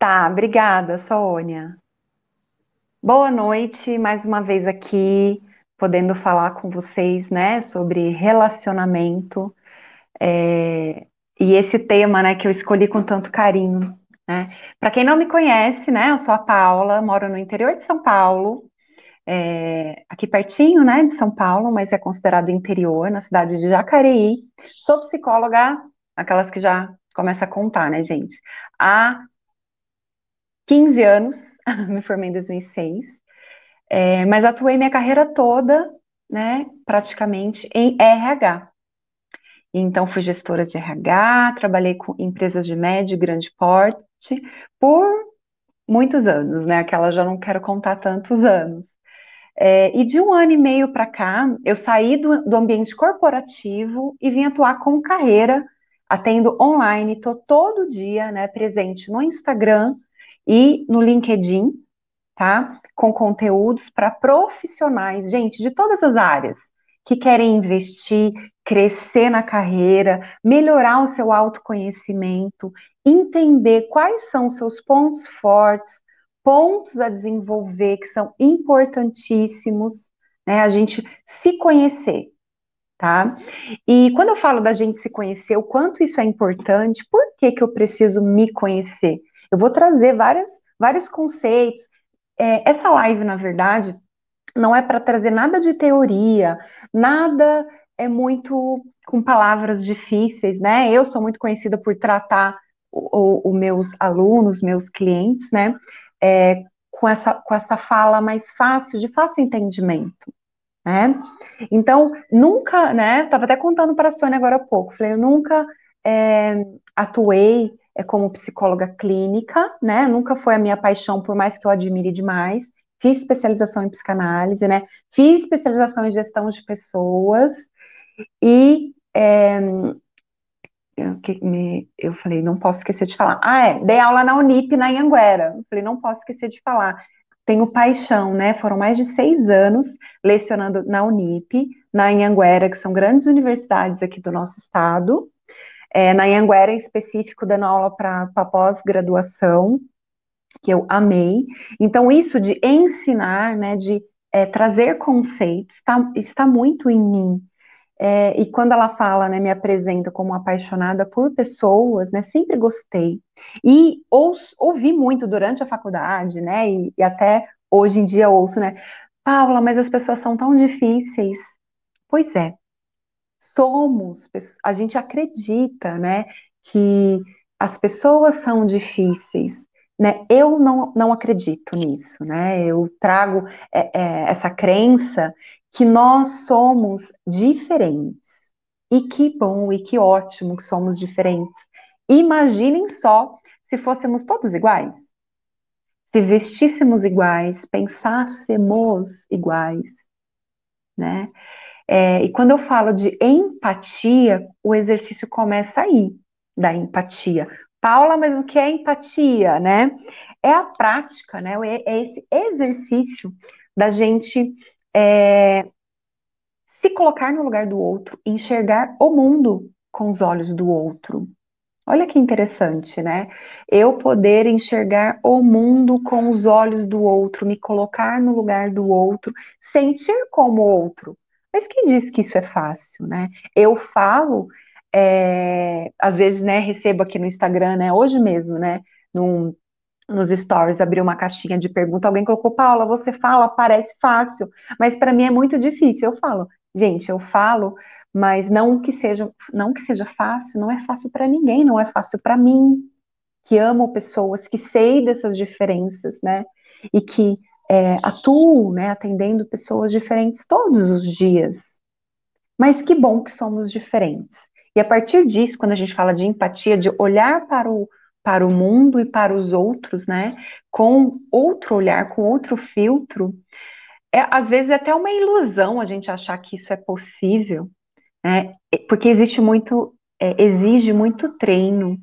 Tá, obrigada, Sônia. Boa noite, mais uma vez aqui, podendo falar com vocês, né, sobre relacionamento é, e esse tema, né, que eu escolhi com tanto carinho, né. Para quem não me conhece, né, eu sou a Paula, moro no interior de São Paulo, é, aqui pertinho, né, de São Paulo, mas é considerado interior, na cidade de Jacareí. Sou psicóloga, aquelas que já começa a contar, né, gente? Há 15 anos, me formei em 2006, é, mas atuei minha carreira toda, né, praticamente em RH. Então, fui gestora de RH, trabalhei com empresas de médio e grande porte por muitos anos, né? Aquela já não quero contar tantos anos. É, e de um ano e meio para cá, eu saí do, do, ambiente corporativo e vim atuar com carreira, atendo online, estou todo dia né, presente no Instagram e no LinkedIn, tá? Com conteúdos para profissionais, gente, de todas as áreas, que querem investir, crescer na carreira, melhorar o seu autoconhecimento, entender quais são os seus pontos fortes, pontos a desenvolver que são importantíssimos, né? A gente se conhecer, tá? E quando eu falo da gente se conhecer, o quanto isso é importante, por que, que eu preciso me conhecer? Eu vou trazer várias, vários conceitos. É, essa live, na verdade, não é para trazer nada de teoria, nada é muito com palavras difíceis, né? Eu sou muito conhecida por tratar os meus alunos, meus clientes, né? é, com, essa, com essa fala mais fácil, de fácil entendimento, né? Então, nunca, né? Estava até contando para a Sônia agora há pouco, falei, eu nunca é, atuei é, como psicóloga clínica, né? Nunca foi a minha paixão, por mais que eu admire demais. Fiz especialização em psicanálise, né? Fiz especialização em gestão de pessoas e é, eu, me, eu falei, não posso esquecer de falar. Ah, é, dei aula na Unip, na Anhanguera. Eu falei, não posso esquecer de falar. Tenho paixão, né? Foram mais de seis anos lecionando na Unip, na Anhanguera, que são grandes universidades aqui do nosso estado. É, na Anhanguera, em específico, dando aula para pós-graduação, que eu amei. Então, isso de ensinar, né, de é, trazer conceitos, tá, está muito em mim. É, e quando ela fala, né, me apresenta como apaixonada por pessoas, né, sempre gostei. E ou, ouvi muito durante a faculdade, né, e, e até hoje em dia ouço, né, Paula, mas as pessoas são tão difíceis. Pois é, somos, a gente acredita, né, que as pessoas são difíceis, né? Eu não, não acredito nisso, né? Eu trago é, é, essa crença que nós somos diferentes. E que bom e que ótimo que somos diferentes. Imaginem só se fôssemos todos iguais. Se vestíssemos iguais, pensássemos iguais, né? É, e quando eu falo de empatia, o exercício começa aí, da empatia. Paula, mas o que é empatia, né? É a prática, né? É, é esse exercício da gente é, se colocar no lugar do outro, enxergar o mundo com os olhos do outro. Olha que interessante, né? Eu poder enxergar o mundo com os olhos do outro, me colocar no lugar do outro, sentir como outro. Mas quem diz que isso é fácil, né? Eu falo, é, às vezes, né, recebo aqui no Instagram, né, hoje mesmo, né, num, nos stories abriu uma caixinha de pergunta, alguém colocou, Paula, você fala, parece fácil, mas para mim é muito difícil. Eu falo, gente, eu falo, mas não que seja, não que seja fácil, não é fácil para ninguém, não é fácil para mim, que amo pessoas, que sei dessas diferenças, né? E que é, atuo, né, atendendo pessoas diferentes todos os dias. Mas que bom que somos diferentes. E a partir disso, quando a gente fala de empatia, de olhar para o para o mundo e para os outros, né? Com outro olhar, com outro filtro, é, às vezes é até uma ilusão a gente achar que isso é possível, né? Porque existe muito, é, exige muito treino,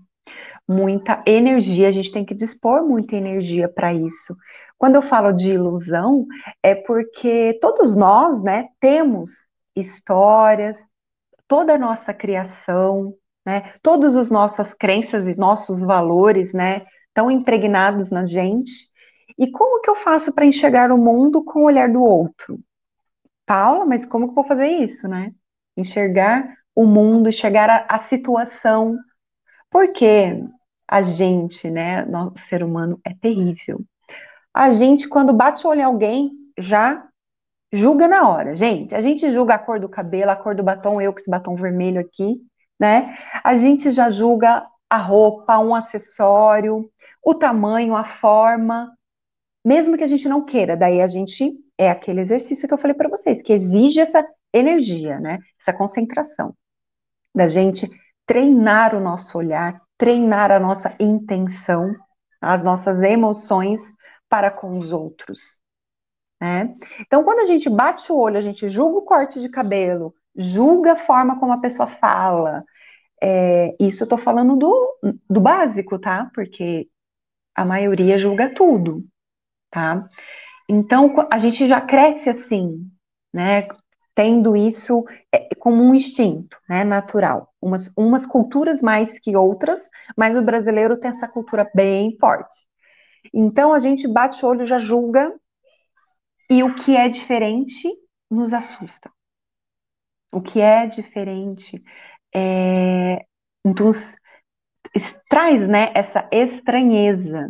muita energia, a gente tem que dispor muita energia para isso. Quando eu falo de ilusão, é porque todos nós, né, temos histórias, toda a nossa criação, né, todas as nossas crenças e nossos valores, né, estão impregnados na gente. E como que eu faço para enxergar o mundo com o olhar do outro? Paula, mas como que eu vou fazer isso, né? Enxergar o mundo, enxergar a, a situação. Porque a gente, né, o ser humano é terrível. A gente, quando bate o olho em alguém, já julga na hora. Gente, a gente julga a cor do cabelo, a cor do batom, eu com esse batom vermelho aqui, né? A gente já julga a roupa, um acessório, o tamanho, a forma, mesmo que a gente não queira. Daí a gente é aquele exercício que eu falei para vocês, que exige essa energia, né? Essa concentração da gente treinar o nosso olhar, treinar a nossa intenção, as nossas emoções para com os outros. Né? Então, quando a gente bate o olho, a gente julga o corte de cabelo, julga a forma como a pessoa fala. É, isso eu estou falando do, do básico, tá? Porque a maioria julga tudo, tá? Então, a gente já cresce assim, né? Tendo isso é, como um instinto, né? Natural. Umas, umas culturas mais que outras, mas o brasileiro tem essa cultura bem forte. Então, a gente bate o olho, já julga, e o que é diferente nos assusta. O que é diferente é, nos traz né, essa estranheza.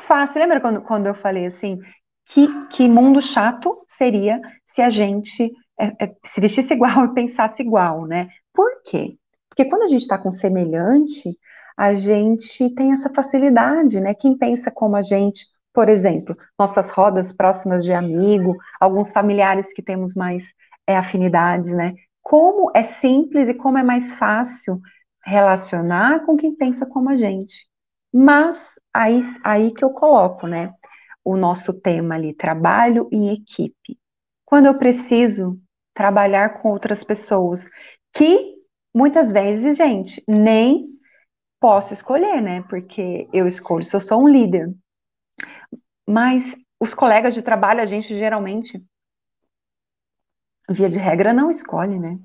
Fácil, lembra quando, quando eu falei assim, que, que mundo chato seria se a gente é, é, se vestisse igual e pensasse igual, né? Por quê? Porque quando a gente está com semelhante, a gente tem essa facilidade, né? Quem pensa como a gente, por exemplo, nossas rodas próximas de amigo, alguns familiares que temos mais é, afinidades, né? Como é simples e como é mais fácil relacionar com quem pensa como a gente. Mas aí, aí que eu coloco, né? O nosso tema ali, trabalho em equipe. Quando eu preciso trabalhar com outras pessoas que muitas vezes, gente, nem posso escolher, né? Porque eu escolho se eu sou um líder. Mas os colegas de trabalho, a gente geralmente, via de regra, não escolhe, né?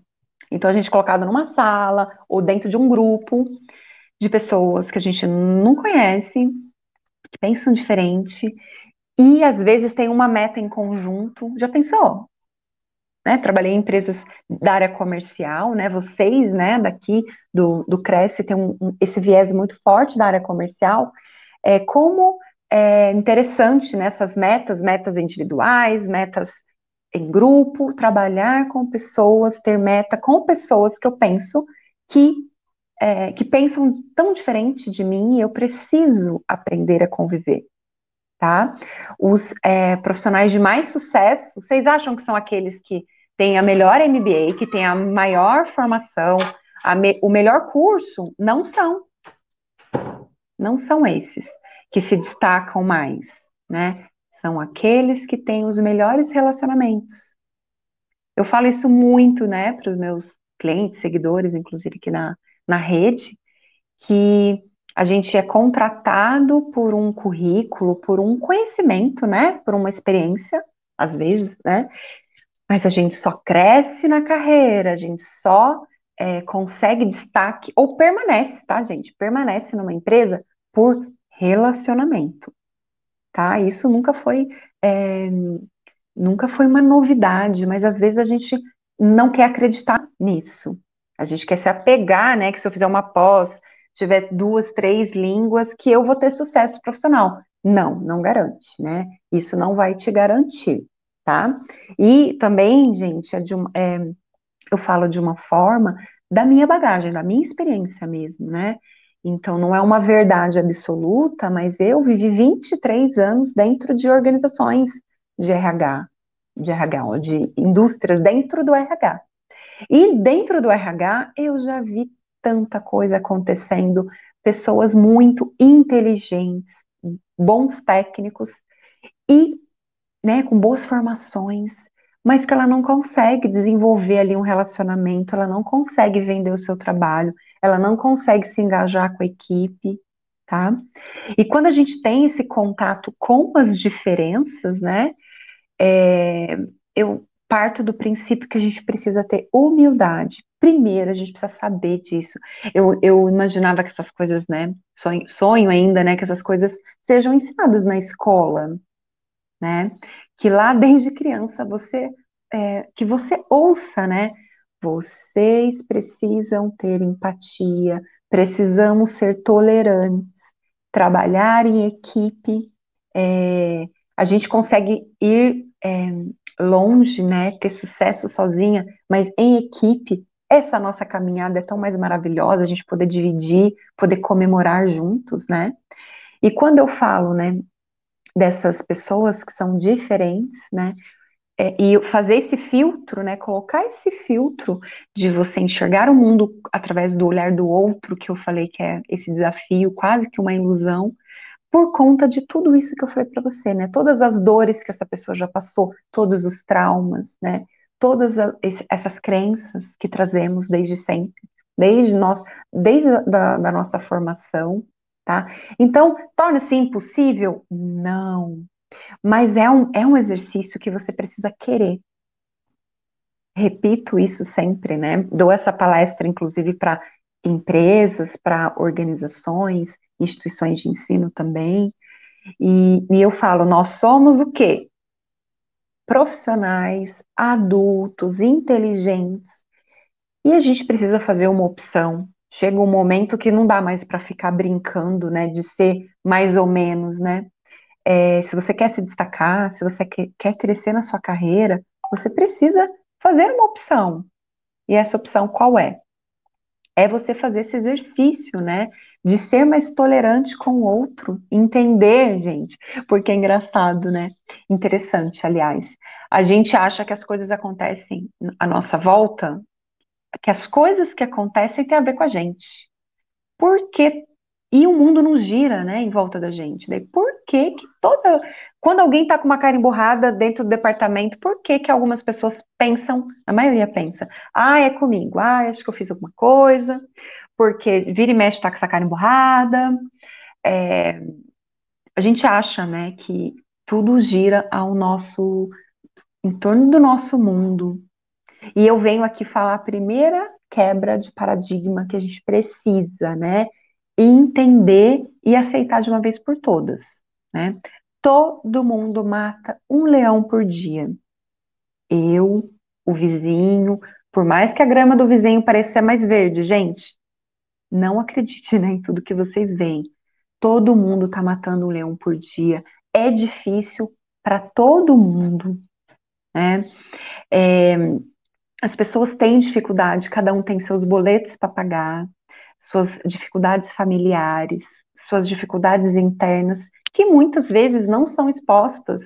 Então a gente é colocado numa sala ou dentro de um grupo de pessoas que a gente não conhece, que pensam diferente e às vezes tem uma meta em conjunto. Já pensou? Né, trabalhei em empresas da área comercial, né? Vocês, né, daqui do, do Cresce tem um, um, esse viés muito forte da área comercial. É, como é interessante nessas né, metas, metas individuais, metas em grupo, trabalhar com pessoas, ter meta com pessoas que eu penso que é, que pensam tão diferente de mim e eu preciso aprender a conviver tá? Os é, profissionais de mais sucesso, vocês acham que são aqueles que têm a melhor MBA, que têm a maior formação, a me, o melhor curso? Não são. Não são esses que se destacam mais, né? São aqueles que têm os melhores relacionamentos. Eu falo isso muito, né, para os meus clientes, seguidores, inclusive aqui na, na rede, que a gente é contratado por um currículo, por um conhecimento, né? Por uma experiência, às vezes, né? Mas a gente só cresce na carreira, a gente só é, consegue destaque ou permanece, tá, gente? Permanece numa empresa por relacionamento, tá? Isso nunca foi é, nunca foi uma novidade, mas às vezes a gente não quer acreditar nisso. A gente quer se apegar, né? Que se eu fizer uma pós, tiver duas, três línguas, que eu vou ter sucesso profissional. Não, não garante, né? Isso não vai te garantir, tá? E também, gente, é de é, eu falo de uma forma da minha bagagem, da minha experiência mesmo, né? Então, não é uma verdade absoluta, mas eu vivi 23 anos dentro de organizações de RH, de RH, de indústrias dentro do RH. E dentro do RH, eu já vi tanta coisa acontecendo pessoas muito inteligentes, bons técnicos e né, com boas formações, mas que ela não consegue desenvolver ali um relacionamento, ela não consegue vender o seu trabalho, ela não consegue se engajar com a equipe, tá? E quando a gente tem esse contato com as diferenças, né, é, eu parto do princípio que a gente precisa ter humildade. Primeiro, a gente precisa saber disso. Eu, eu imaginava que essas coisas, né, sonho, sonho ainda, né, que essas coisas sejam ensinadas na escola, né, que lá desde criança você, é, que você ouça, né, vocês precisam ter empatia, precisamos ser tolerantes, trabalhar em equipe, é, a gente consegue ir é, longe, né, ter sucesso sozinha, mas em equipe, essa nossa caminhada é tão mais maravilhosa, a gente poder dividir, poder comemorar juntos, né? E quando eu falo, né, dessas pessoas que são diferentes, né, é, e fazer esse filtro, né, colocar esse filtro de você enxergar o mundo através do olhar do outro, que eu falei que é esse desafio, quase que uma ilusão, por conta de tudo isso que eu falei para você, né? Todas as dores que essa pessoa já passou, todos os traumas, né? Todas essas crenças que trazemos desde sempre, desde nós, desde a da, da nossa formação, tá? Então, torna-se impossível? Não. Mas é um, é um exercício que você precisa querer. Repito isso sempre, né? Dou essa palestra, inclusive, para empresas, para organizações, instituições de ensino também. E, e eu falo, nós somos o quê? Profissionais, adultos, inteligentes. E a gente precisa fazer uma opção. Chega um momento que não dá mais para ficar brincando, né, de ser mais ou menos, né? É, se você quer se destacar, se você quer, quer crescer na sua carreira, você precisa fazer uma opção. E essa opção qual é? é você fazer esse exercício, né? De ser mais tolerante com o outro, entender, gente, porque é engraçado, né? Interessante, aliás. A gente acha que as coisas acontecem à nossa volta, que as coisas que acontecem têm a ver com a gente. Porque e o mundo não gira, né, em volta da gente. Daí, por que que toda quando alguém está com uma cara emburrada dentro do departamento, por que que algumas pessoas pensam, a maioria pensa, ah, é comigo, ah, acho que eu fiz alguma coisa, porque vira e mexe tá com essa cara emburrada. É, a gente acha, né, que tudo gira ao nosso, em torno do nosso mundo. E eu venho aqui falar a primeira quebra de paradigma que a gente precisa, né, entender e aceitar de uma vez por todas, né? Todo mundo mata um leão por dia. Eu, o vizinho, por mais que a grama do vizinho pareça ser mais verde, gente, não acredite né, em tudo que vocês veem. Todo mundo está matando um leão por dia. É difícil para todo mundo. Né? É, as pessoas têm dificuldade, cada um tem seus boletos para pagar, suas dificuldades familiares, suas dificuldades internas, que muitas vezes não são expostas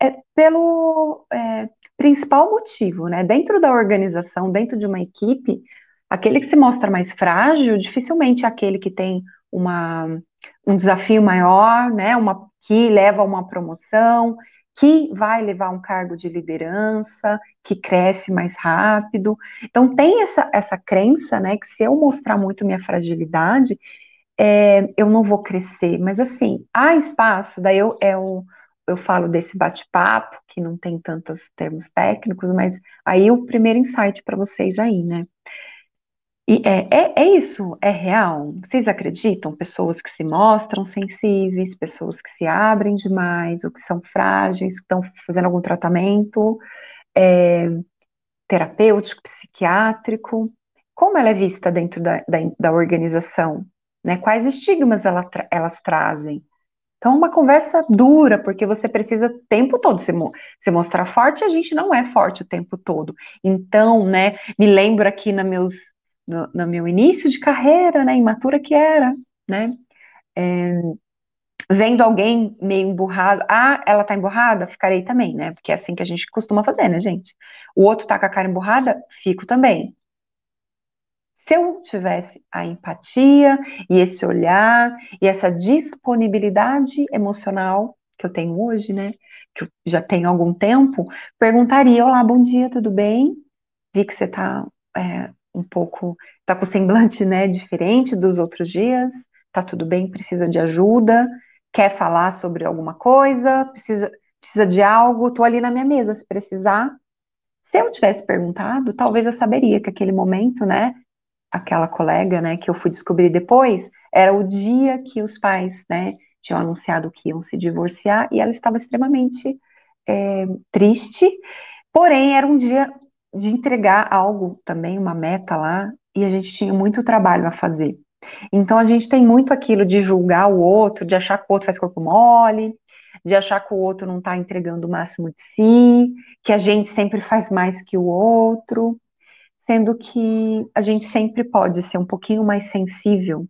é, pelo é, principal motivo, né? Dentro da organização, dentro de uma equipe, aquele que se mostra mais frágil, dificilmente é aquele que tem uma, um desafio maior, né? Uma que leva a uma promoção, que vai levar um cargo de liderança, que cresce mais rápido. Então tem essa, essa crença, né, que se eu mostrar muito minha fragilidade, é, eu não vou crescer, mas assim, há espaço, daí eu, eu, eu falo desse bate-papo, que não tem tantos termos técnicos, mas aí o primeiro insight para vocês aí, né? E é, é, é, isso, é real? Vocês acreditam? Pessoas que se mostram sensíveis, pessoas que se abrem demais, ou que são frágeis, que estão fazendo algum tratamento é, terapêutico, psiquiátrico, como ela é vista dentro da, da, da organização? né? Quais estigmas ela, elas trazem? Então, uma conversa dura, porque você precisa o tempo todo se, se mostrar forte, e a gente não é forte o tempo todo. Então, né, me lembro aqui no, meus, no, no meu início de carreira, né, imatura que era, né, é, vendo alguém meio emburrado, ah, ela tá emburrada, ficarei também, né, porque é assim que a gente costuma fazer, né, gente? O outro tá com a cara emburrada, fico também. Se eu tivesse a empatia e esse olhar e essa disponibilidade emocional que eu tenho hoje, né, que eu já tenho algum tempo, perguntaria: Olá, bom dia, tudo bem? Vi que você está é, um pouco, está com semblante, né, diferente dos outros dias. Tá tudo bem? Precisa de ajuda? Quer falar sobre alguma coisa? Precisa, precisa de algo? Estou ali na minha mesa, se precisar. Se eu tivesse perguntado, talvez eu saberia que aquele momento, né, aquela colega, né, que eu fui descobrir depois, era o dia que os pais, né, tinham anunciado que iam se divorciar e ela estava extremamente é, triste. Porém, era um dia de entregar algo também, uma meta lá, e a gente tinha muito trabalho a fazer. Então a gente tem muito aquilo de julgar o outro, de achar que o outro faz corpo mole, de achar que o outro não está entregando o máximo de si, que a gente sempre faz mais que o outro, sendo que a gente sempre pode ser um pouquinho mais sensível,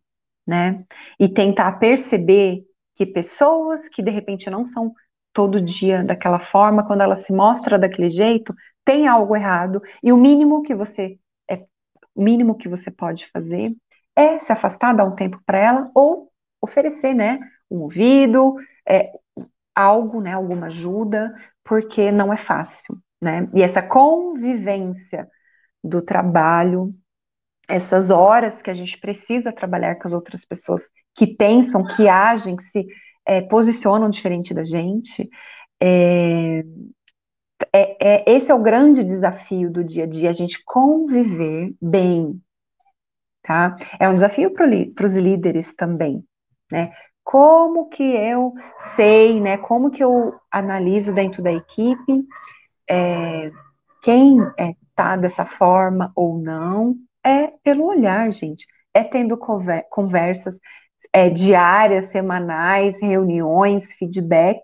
né? E tentar perceber que pessoas que de repente não são todo dia daquela forma, quando ela se mostra daquele jeito, tem algo errado, e o mínimo que você é mínimo que você pode fazer é se afastar, dar um tempo para ela, ou oferecer, né, um ouvido, é, algo, né, alguma ajuda, porque não é fácil, né? E essa convivência do trabalho, essas horas que a gente precisa trabalhar com as outras pessoas que pensam, que agem, que se é, posicionam diferente da gente, é, é, é, esse é o grande desafio do dia a dia, a gente conviver bem, tá? É um desafio para os líderes também, né? Como que eu sei, né? Como que eu analiso dentro da equipe é, quem é, dessa forma ou não? É pelo olhar, gente. É tendo conversas é, diárias, semanais, reuniões, feedbacks.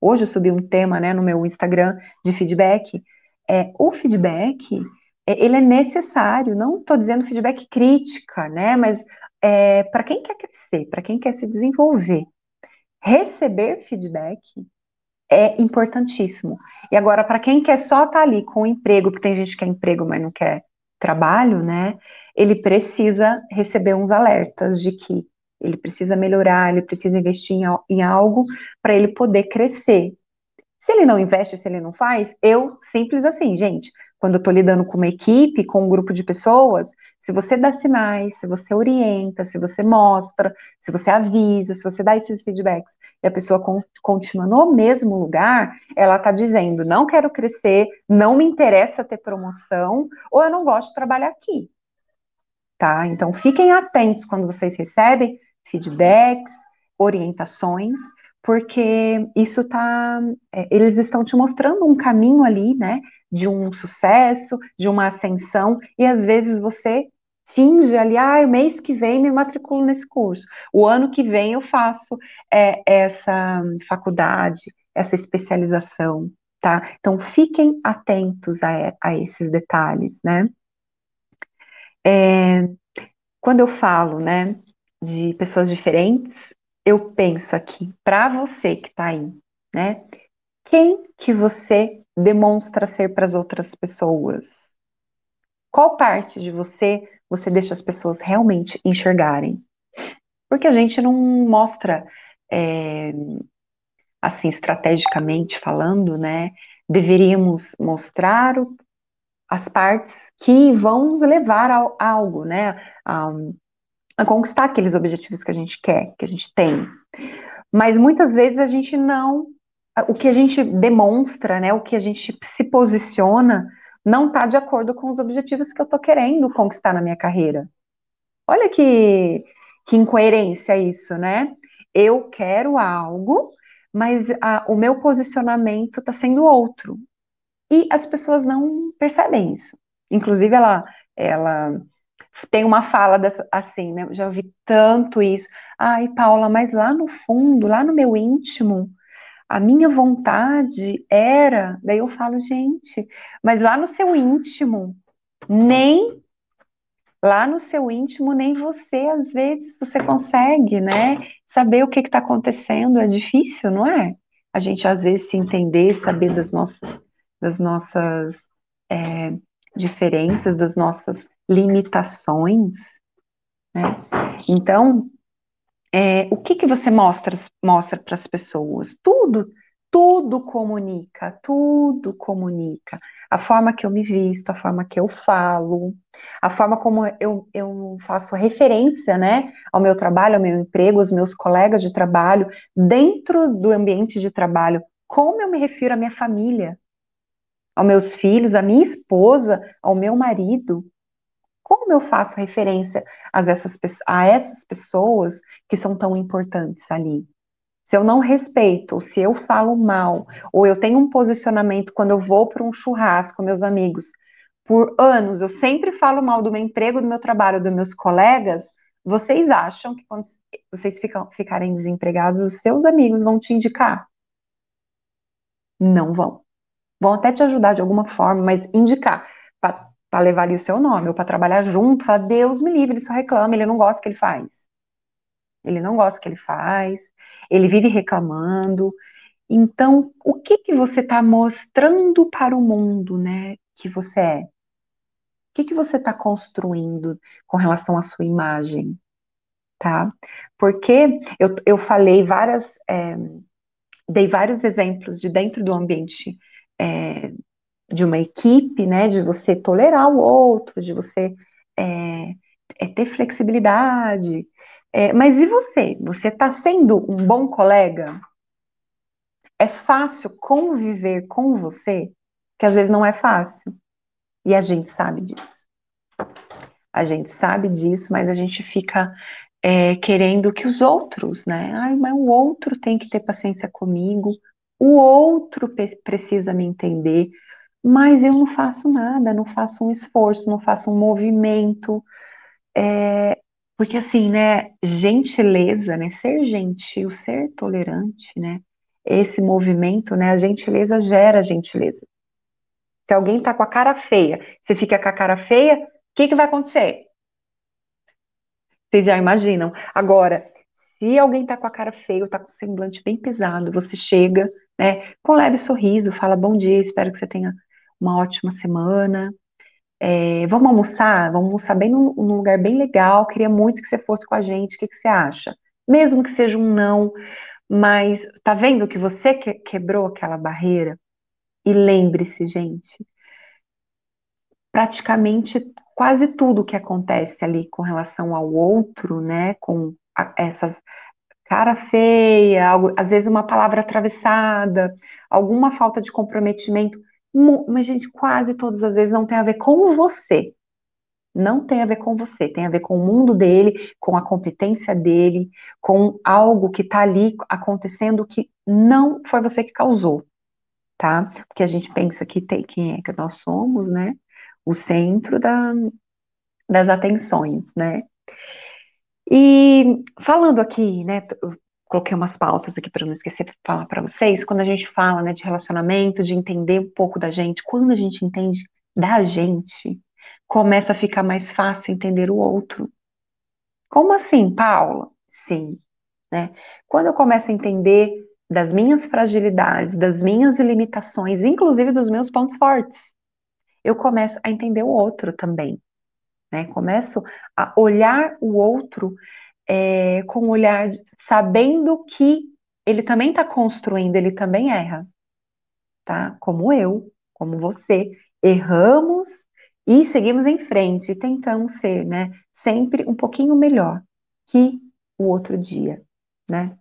Hoje eu subi um tema, né, no meu Instagram de feedback. É, o feedback é, ele é necessário, não estou dizendo feedback crítica, né? Mas é, para quem quer crescer, para quem quer se desenvolver, receber feedback é importantíssimo. E agora, para quem quer só estar tá ali com emprego, porque tem gente que quer emprego, mas não quer trabalho, né? Ele precisa receber uns alertas de que ele precisa melhorar, ele precisa investir em, em algo para ele poder crescer. Se ele não investe, se ele não faz, eu simples assim, gente quando eu estou lidando com uma equipe, com um grupo de pessoas, se você dá sinais, se você orienta, se você mostra, se você avisa, se você dá esses feedbacks e a pessoa continua no mesmo lugar, ela está dizendo: não quero crescer, não me interessa ter promoção, ou eu não gosto de trabalhar aqui. Tá? Então fiquem atentos quando vocês recebem feedbacks, orientações, porque isso tá. É, eles estão te mostrando um caminho ali, né? de um sucesso, de uma ascensão, e às vezes você finge ali, ah, mês que vem me matriculo nesse curso, o ano que vem eu faço é, essa faculdade, essa especialização, tá? Então fiquem atentos a, a esses detalhes, né? É, quando eu falo, né, de pessoas diferentes, eu penso aqui, para você que está aí, né? Quem que você demonstra ser para as outras pessoas? Qual parte de você você deixa as pessoas realmente enxergarem? Porque a gente não mostra, é, assim, estrategicamente falando, né? Deveríamos mostrar o, as partes que vão nos levar a, a algo, né? A, a conquistar aqueles objetivos que a gente quer, que a gente tem. Mas muitas vezes a gente não o que a gente demonstra, né, o que a gente se posiciona, não está de acordo com os objetivos que eu estou querendo conquistar na minha carreira. Olha que, que incoerência isso, né? Eu quero algo, mas a, o meu posicionamento está sendo outro. E as pessoas não percebem isso. Inclusive, ela, ela tem uma fala dessa, assim, né? Já ouvi tanto isso. Ai, Paula, mas lá no fundo, lá no meu íntimo, a minha vontade era, daí eu falo, gente, mas lá no seu íntimo, nem lá no seu íntimo, nem você, às vezes, você consegue, né? Saber o que está acontecendo é difícil, não é? A gente, às vezes, se entender, saber das nossas, das nossas é, diferenças, das nossas limitações, né? Então, é, o que, que você mostra mostra para as pessoas? Tudo, tudo comunica, tudo comunica. A forma que eu me visto, a forma que eu falo, a forma como eu, eu faço referência, né, ao meu trabalho, ao meu emprego, aos meus colegas de trabalho, dentro do ambiente de trabalho, como eu me refiro à minha família, aos meus filhos, à minha esposa, ao meu marido. Como eu faço referência a essas, a essas pessoas que são tão importantes ali? Se eu não respeito, se eu falo mal, ou eu tenho um posicionamento quando eu vou para um churrasco meus amigos, por anos eu sempre falo mal do meu emprego, do meu trabalho, dos meus colegas, vocês acham que quando vocês ficam, ficarem desempregados, os seus amigos vão te indicar? Não vão. Vão até te ajudar de alguma forma, mas indicar para levar ali o seu nome, ou para trabalhar junto, falar, Deus me livre, ele só reclama, ele não gosta que ele faz. Ele não gosta que ele faz, ele vive reclamando. Então, o que que você está mostrando para o mundo, né, que você é? O que que você está construindo com relação à sua imagem, tá? Porque eu, eu falei várias, é, dei vários exemplos de dentro do ambiente é, de uma equipe, né, de você tolerar o outro, de você é, é ter flexibilidade. É, mas e você? Você está sendo um bom colega? É fácil conviver com você? Que às vezes não é fácil. E a gente sabe disso. A gente sabe disso, mas a gente fica é, querendo que os outros, né? Ai, mas o outro tem que ter paciência comigo, o outro precisa me entender, mas eu não faço nada, não faço um esforço, não faço um movimento. É, porque assim, né, gentileza, né, ser gentil, ser tolerante, né, esse movimento, né, a gentileza gera gentileza. Se alguém tá com a cara feia, você fica com a cara feia, o que que vai acontecer? Vocês já imaginam. Agora, se alguém tá com a cara feia, tá com o semblante bem pesado, você chega, né, com leve sorriso, fala bom dia, espero que você tenha uma ótima semana. É, vamos almoçar? Vamos almoçar bem num, num, lugar bem legal. Queria muito que você fosse com a gente. O que, que você acha? Mesmo que seja um não, mas tá vendo que você que, quebrou aquela barreira? E lembre-se, gente, praticamente quase tudo que acontece ali com relação ao outro, né, com a, essas cara feia, algo, às vezes uma palavra atravessada, alguma falta de comprometimento, mas, gente, quase todas as vezes não tem a ver com você. Não tem a ver com você, tem a ver com o mundo dele, com a competência dele, com algo que está ali acontecendo que não foi você que causou, tá? Porque a gente pensa que tem, quem é que nós somos, né? O centro da, das atenções, né? E falando aqui, né, coloquei umas pautas aqui para não esquecer de falar para vocês, quando a gente fala né, de relacionamento, de entender um pouco da gente, quando a gente entende da gente, começa a ficar mais fácil entender o outro. Como assim, Paula? Sim, né? Quando eu começo a entender das minhas fragilidades, das minhas limitações, inclusive dos meus pontos fortes, eu começo a entender o outro também, né? Começo a olhar o outro é, com um olhar sabendo que ele também está construindo, ele também erra, tá? Como eu, como você, erramos e seguimos em frente tentamos ser, né? Sempre um pouquinho melhor que o outro dia, né?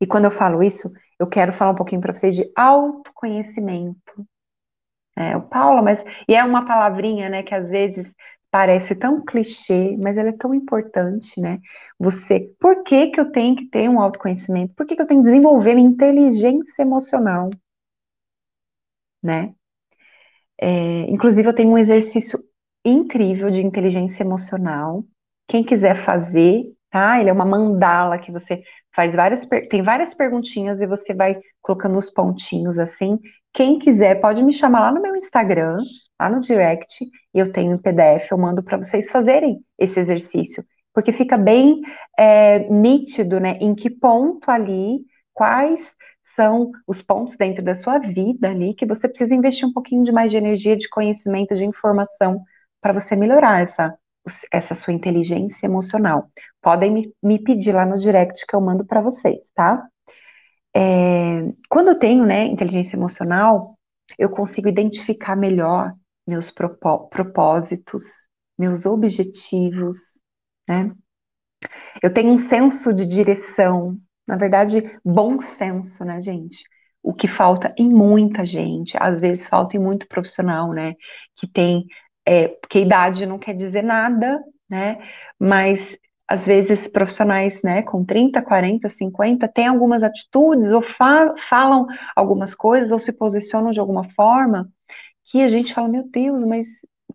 E quando eu falo isso, eu quero falar um pouquinho para vocês de autoconhecimento. É, o Paula, mas e é uma palavrinha, né, que às vezes parece tão clichê, mas ela é tão importante, né? Você, por que, que eu tenho que ter um autoconhecimento? Por que, que eu tenho que desenvolver inteligência emocional? Né? É, inclusive, eu tenho um exercício incrível de inteligência emocional. Quem quiser fazer, tá? Ele é uma mandala que você faz várias, tem várias perguntinhas e você vai colocando os pontinhos assim. Quem quiser pode me chamar lá no meu Instagram, lá no direct, eu tenho em PDF, eu mando para vocês fazerem esse exercício, porque fica bem é, nítido, né, em que ponto ali, quais são os pontos dentro da sua vida ali que você precisa investir um pouquinho de mais de energia, de conhecimento, de informação para você melhorar essa, essa sua inteligência emocional. Podem me, me pedir lá no direct que eu mando para vocês, tá? É, quando eu tenho né, inteligência emocional, eu consigo identificar melhor meus propósitos, meus objetivos, né? Eu tenho um senso de direção, na verdade, bom senso, né, gente? O que falta em muita gente, às vezes falta em muito profissional, né? Que tem, é, porque idade não quer dizer nada, né? Mas às vezes profissionais, né, com 30, 40, 50, têm algumas atitudes ou fa falam algumas coisas ou se posicionam de alguma forma que a gente fala, meu Deus, mas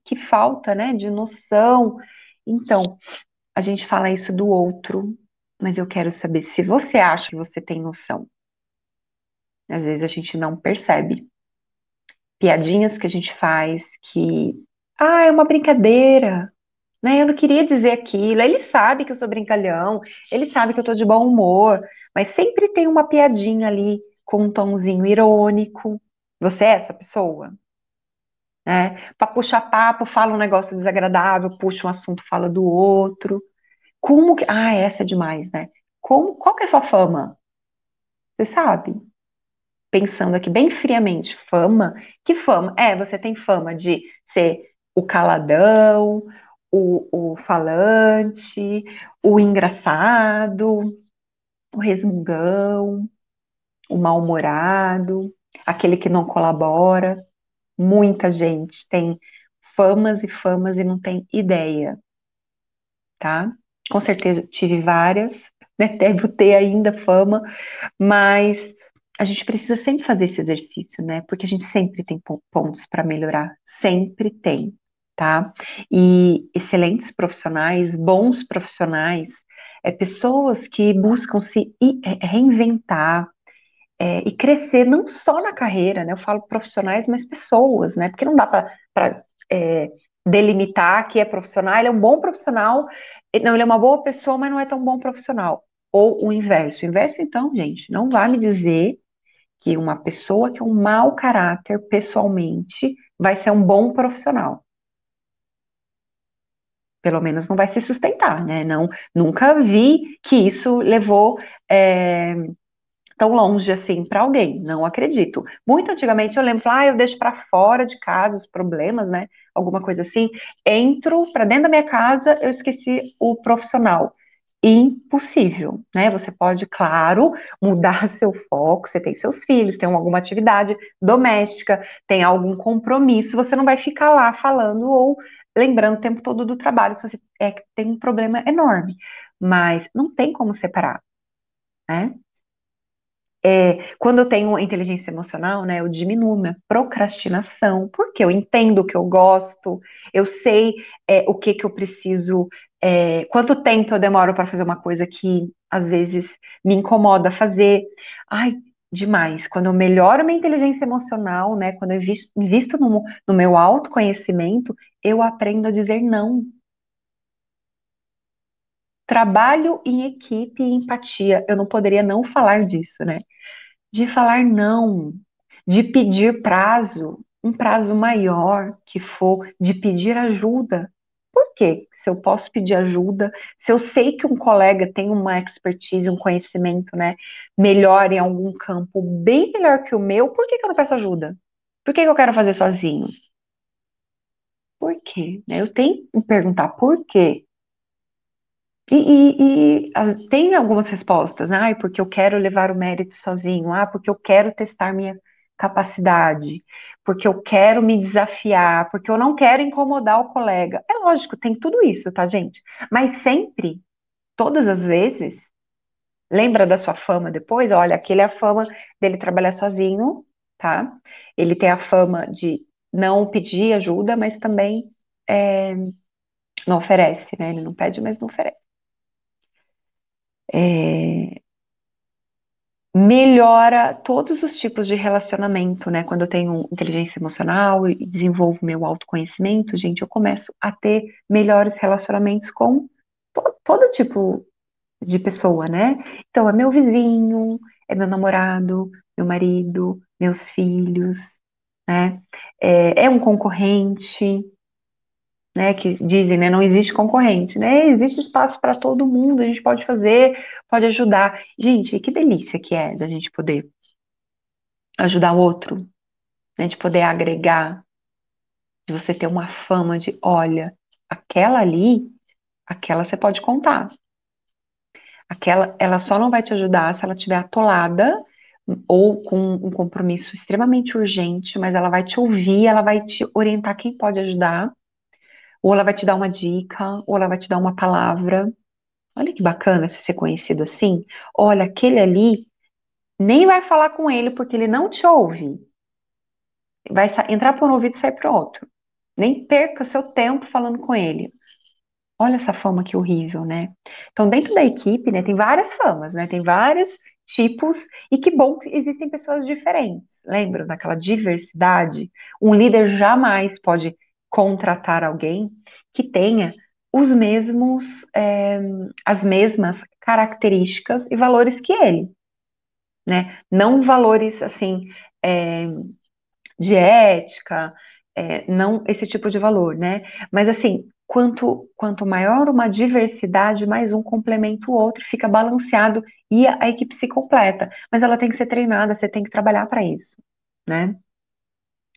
que falta, né, de noção. Então, a gente fala isso do outro, mas eu quero saber se você acha que você tem noção. Às vezes a gente não percebe. Piadinhas que a gente faz que, ah, é uma brincadeira, né? Eu não queria dizer aquilo. Ele sabe que eu sou brincalhão, ele sabe que eu tô de bom humor, mas sempre tem uma piadinha ali com um tomzinho irônico. Você é essa pessoa? Né? Para puxar papo, fala um negócio desagradável, puxa um assunto, fala do outro. Como que. Ah, essa é demais, né? Como, qual que é a sua fama? Você sabe? Pensando aqui bem friamente, fama? Que fama? É, você tem fama de ser o caladão, o, o falante, o engraçado, o resmungão, o mal-humorado, aquele que não colabora. Muita gente tem famas e famas e não tem ideia, tá? Com certeza tive várias, né? Devo ter ainda fama, mas a gente precisa sempre fazer esse exercício, né? Porque a gente sempre tem pontos para melhorar, sempre tem, tá? E excelentes profissionais, bons profissionais, é pessoas que buscam se é, reinventar, é, e crescer não só na carreira, né? Eu falo profissionais, mas pessoas, né? Porque não dá para é, delimitar que é profissional, ele é um bom profissional, não, ele é uma boa pessoa, mas não é tão bom profissional. Ou o inverso. O inverso, então, gente, não vai me dizer que uma pessoa que é um mau caráter pessoalmente vai ser um bom profissional. Pelo menos não vai se sustentar, né? Não, nunca vi que isso levou é, tão longe assim para alguém, não acredito. Muito antigamente eu lembro, ah, eu deixo para fora de casa os problemas, né? Alguma coisa assim. Entro para dentro da minha casa, eu esqueci o profissional. Impossível, né? Você pode, claro, mudar seu foco. Você tem seus filhos, tem alguma atividade doméstica, tem algum compromisso. Você não vai ficar lá falando ou lembrando o tempo todo do trabalho se você é que tem um problema enorme. Mas não tem como separar, né? É, quando eu tenho inteligência emocional, né, eu diminuo minha procrastinação, porque eu entendo o que eu gosto, eu sei é, o que que eu preciso, é, quanto tempo eu demoro para fazer uma coisa que às vezes me incomoda fazer. Ai, demais. Quando eu melhoro minha inteligência emocional, né, quando eu invisto no, no meu autoconhecimento, eu aprendo a dizer não. Trabalho em equipe e empatia. Eu não poderia não falar disso, né? de falar não, de pedir prazo, um prazo maior que for, de pedir ajuda. Por quê? Se eu posso pedir ajuda, se eu sei que um colega tem uma expertise, um conhecimento, né, melhor em algum campo, bem melhor que o meu, por que, que eu não peço ajuda? Por que, que eu quero fazer sozinho? Por quê? Eu tenho que perguntar por quê. E, e, e, tem algumas respostas, né? Ah, porque eu quero levar o mérito sozinho, ah, porque eu quero testar minha capacidade, porque eu quero me desafiar, porque eu não quero incomodar o colega. É lógico, tem tudo isso, tá, gente? Mas sempre, todas as vezes, lembra da sua fama depois? Olha, aquele é a fama dele trabalhar sozinho, tá? Ele tem a fama de não pedir ajuda, mas também é, não oferece, né? Ele não pede, mas não oferece é, melhora todos os tipos de relacionamento, né? Quando eu tenho inteligência emocional e desenvolvo meu autoconhecimento, gente, eu começo a ter melhores relacionamentos com to todo tipo de pessoa, né? Então, é meu vizinho, é meu namorado, meu marido, meus filhos, né? É, é um concorrente, né, que dizem, né, não existe concorrente, né, existe espaço para todo mundo, a gente pode fazer, pode ajudar. Gente, que delícia que é da gente poder ajudar o outro, né, de poder agregar, de você ter uma fama de, olha, aquela ali, aquela você pode contar. Aquela, ela só não vai te ajudar se ela estiver atolada ou com um compromisso extremamente urgente, mas ela vai te ouvir, ela vai te orientar quem pode ajudar, ou ela vai te dar uma dica, ou ela vai te dar uma palavra. Olha que bacana você ser conhecido assim. Olha, aquele ali nem vai falar com ele porque ele não te ouve. Vai entrar por um ouvido e sair para outro. Nem perca seu tempo falando com ele. Olha essa fama que horrível, né? Então, dentro da equipe, né, tem várias famas, né? Tem vários tipos, e que bom que existem pessoas diferentes. Lembra daquela diversidade? Um líder jamais pode contratar alguém que tenha os mesmos, é, as mesmas características e valores que ele, né? Não valores assim é, de ética, é, não esse tipo de valor, né? Mas assim, quanto, quanto maior uma diversidade, mais um complementa o outro, fica balanceado e a, a equipe se completa. Mas ela tem que ser treinada, você tem que trabalhar para isso, né?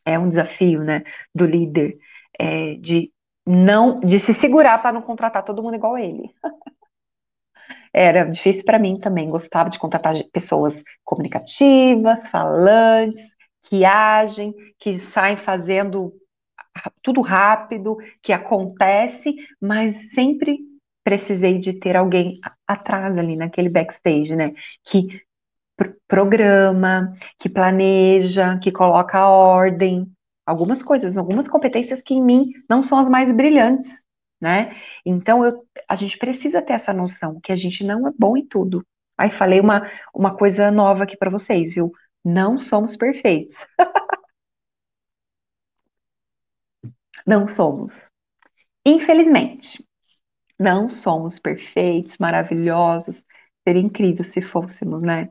É um desafio, né, do líder, é, de não, de se segurar para não contratar todo mundo igual ele. Era difícil para mim também, gostava de contratar pessoas comunicativas, falantes, que agem, que saem fazendo tudo rápido, que acontece, mas sempre precisei de ter alguém atrás ali naquele backstage, né? Que pr programa, que planeja, que coloca ordem, algumas coisas, algumas competências que em mim não são as mais brilhantes, né? Então eu, a gente precisa ter essa noção que a gente não é bom em tudo. Aí falei uma, uma coisa nova aqui para vocês, viu? Não somos perfeitos. Não somos. Infelizmente, não somos perfeitos, maravilhosos. Seria incrível se fôssemos, né?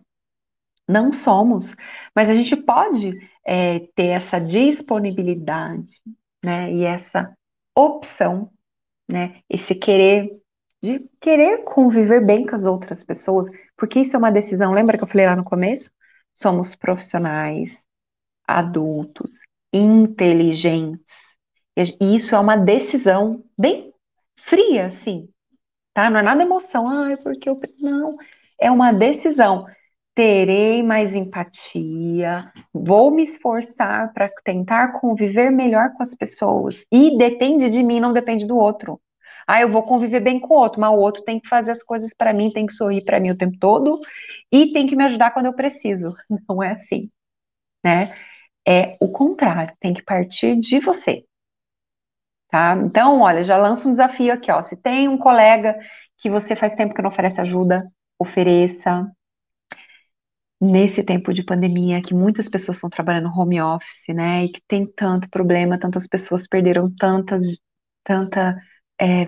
Não somos, mas a gente pode é, ter essa disponibilidade, né? E essa opção, né? Esse querer de querer conviver bem com as outras pessoas, porque isso é uma decisão. Lembra que eu falei lá no começo? Somos profissionais, adultos, inteligentes, e isso é uma decisão bem fria, assim, tá? Não é nada emoção, ah, é porque eu. Não, é uma decisão. Terei mais empatia, vou me esforçar para tentar conviver melhor com as pessoas. E depende de mim, não depende do outro. Ah, eu vou conviver bem com o outro, mas o outro tem que fazer as coisas para mim, tem que sorrir para mim o tempo todo e tem que me ajudar quando eu preciso. Não é assim, né? É o contrário, tem que partir de você. Tá? Então, olha, já lanço um desafio aqui, ó. Se tem um colega que você faz tempo que não oferece ajuda, ofereça. Nesse tempo de pandemia, que muitas pessoas estão trabalhando home office, né? E que tem tanto problema, tantas pessoas perderam tantas, tanta é,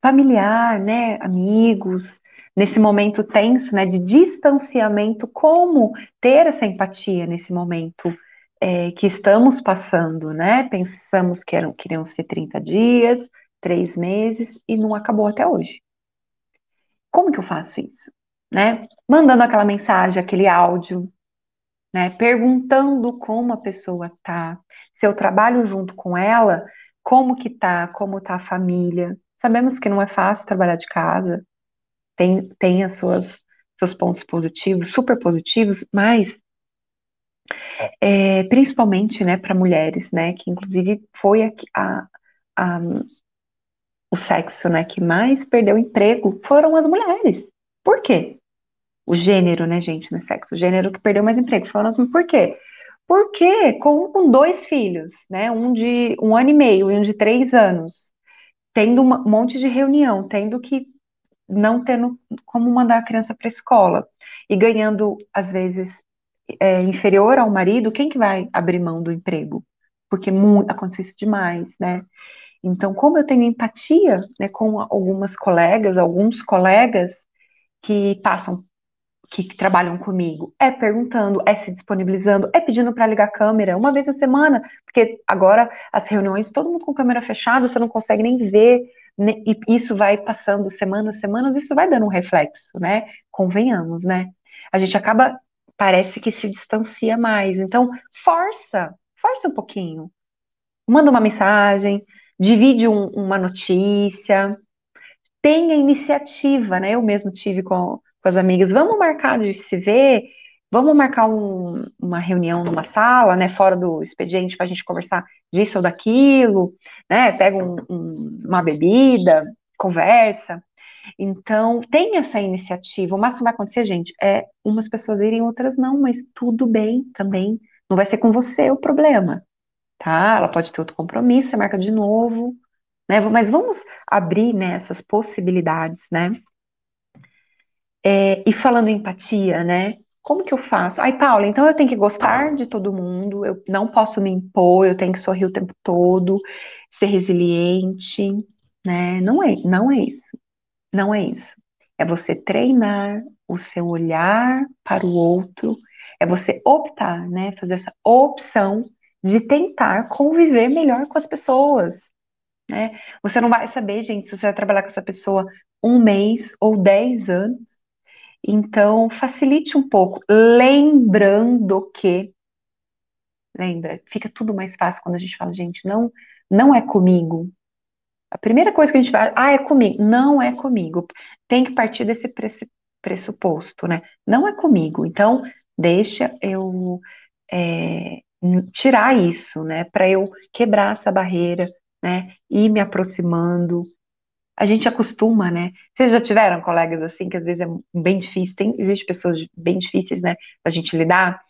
familiar, né? Amigos, nesse momento tenso, né? De distanciamento, como ter essa empatia nesse momento? É, que estamos passando, né? Pensamos que eram, queriam ser 30 dias, três meses, e não acabou até hoje. Como que eu faço isso? Né? Mandando aquela mensagem, aquele áudio, né? Perguntando como a pessoa tá, se eu trabalho junto com ela, como que tá, como tá a família. Sabemos que não é fácil trabalhar de casa, tem, tem as suas seus pontos positivos, super positivos, mas é, principalmente, né, para mulheres, né, que inclusive foi a, a, a, o sexo, né, que mais perdeu emprego foram as mulheres. Por quê? O gênero, né, gente, não é sexo, o gênero que perdeu mais emprego foram as mulheres. Por quê? Porque com, com dois filhos, né, um de um ano e meio e um de três anos, tendo um monte de reunião, tendo que não tendo como mandar a criança para a escola e ganhando às vezes é, inferior ao marido, quem que vai abrir mão do emprego? Porque acontece isso demais, né? Então, como eu tenho empatia né, com algumas colegas, alguns colegas que passam que, que trabalham comigo? É perguntando, é se disponibilizando, é pedindo para ligar a câmera uma vez na semana, porque agora as reuniões, todo mundo com câmera fechada, você não consegue nem ver, né? e isso vai passando semanas, semanas, isso vai dando um reflexo, né? Convenhamos, né? A gente acaba, parece que se distancia mais. Então, força, força um pouquinho. Manda uma mensagem, divide um, uma notícia, tenha iniciativa, né? Eu mesmo tive com, com as amigas, vamos marcar de se ver, vamos marcar um, uma reunião numa sala, né? Fora do expediente para a gente conversar disso ou daquilo, né? Pega um, um, uma bebida, conversa. Então, tem essa iniciativa. O máximo vai acontecer, gente, é umas pessoas irem, outras não, mas tudo bem também. Não vai ser com você o problema, tá? Ela pode ter outro compromisso, você marca de novo, né? Mas vamos abrir né, essas possibilidades, né? É, e falando em empatia, né? Como que eu faço? Ai, Paula, então eu tenho que gostar de todo mundo, eu não posso me impor, eu tenho que sorrir o tempo todo, ser resiliente, né? Não é, não é isso. Não é isso. É você treinar o seu olhar para o outro, é você optar, né? Fazer essa opção de tentar conviver melhor com as pessoas, né? Você não vai saber, gente, se você vai trabalhar com essa pessoa um mês ou dez anos. Então, facilite um pouco, lembrando que, lembra, fica tudo mais fácil quando a gente fala, gente, não, não é comigo. A primeira coisa que a gente vai, ah, é comigo. Não é comigo. Tem que partir desse pressuposto, né? Não é comigo. Então, deixa eu é, tirar isso, né? Para eu quebrar essa barreira, né? Ir me aproximando. A gente acostuma, né? Vocês já tiveram colegas assim, que às vezes é bem difícil, tem, existe pessoas bem difíceis, né, da gente lidar,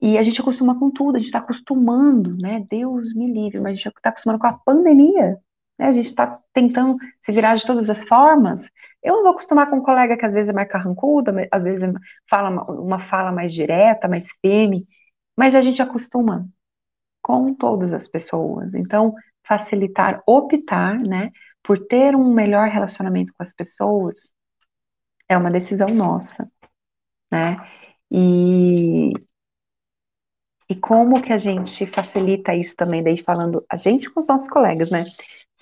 e a gente acostuma com tudo, a gente está acostumando, né? Deus me livre, mas a gente está acostumando com a pandemia, né? A gente está tentando se virar de todas as formas. Eu não vou acostumar com um colega que às vezes é mais carrancuda, às vezes fala uma fala mais direta, mais firme, mas a gente acostuma com todas as pessoas. Então, facilitar, optar, né, por ter um melhor relacionamento com as pessoas é uma decisão nossa, né? E, e como que a gente facilita isso também, daí falando a gente com os nossos colegas, né?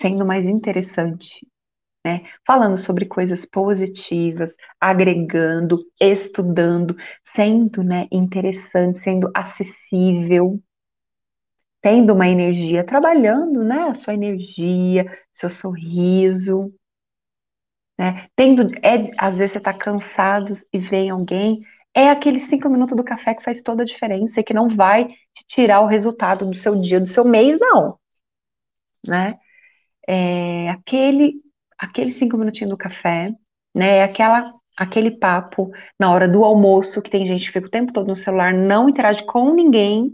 Sendo mais interessante, né? Falando sobre coisas positivas, agregando, estudando, sendo, né, interessante, sendo acessível, tendo uma energia, trabalhando, né, a sua energia, seu sorriso, né, tendo, é, às vezes você está cansado e vem alguém, é aqueles cinco minutos do café que faz toda a diferença e que não vai te tirar o resultado do seu dia, do seu mês, não, né, é aquele, aquele cinco minutinhos do café, né, é aquela aquele papo na hora do almoço, que tem gente que fica o tempo todo no celular, não interage com ninguém,